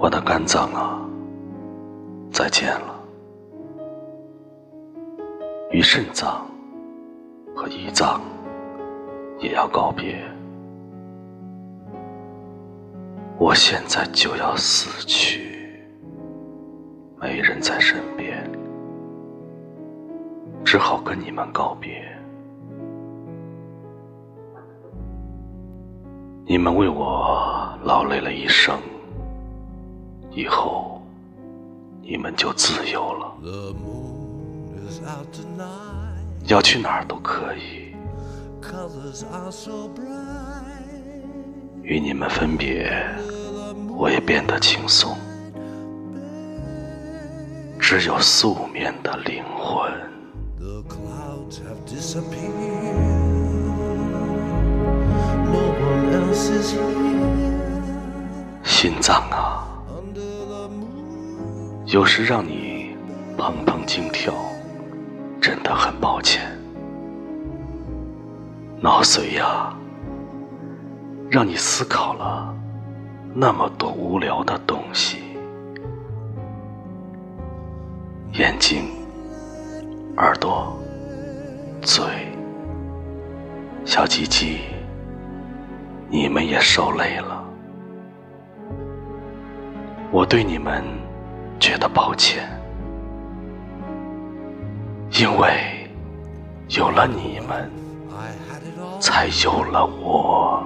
我的肝脏啊，再见了。与肾脏和胰脏也要告别。我现在就要死去，没人在身边，只好跟你们告别。你们为我劳累了一生，以后你们就自由了，要去哪儿都可以。与你们分别，我也变得轻松，只有素面的灵魂。心脏啊，有时让你砰砰惊跳，真的很抱歉。脑髓呀，让你思考了那么多无聊的东西。眼睛、耳朵、嘴、小鸡鸡。你们也受累了，我对你们觉得抱歉，因为有了你们，才有了我。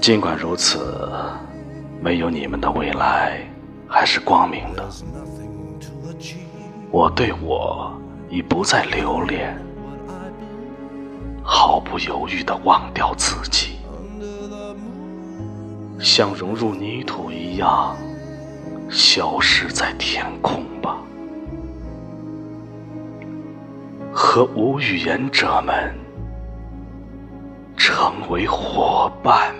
尽管如此，没有你们的未来还是光明的。我对我已不再留恋，毫不犹豫地忘掉自己，像融入泥土一样，消失在天空吧，和无语言者们成为伙伴。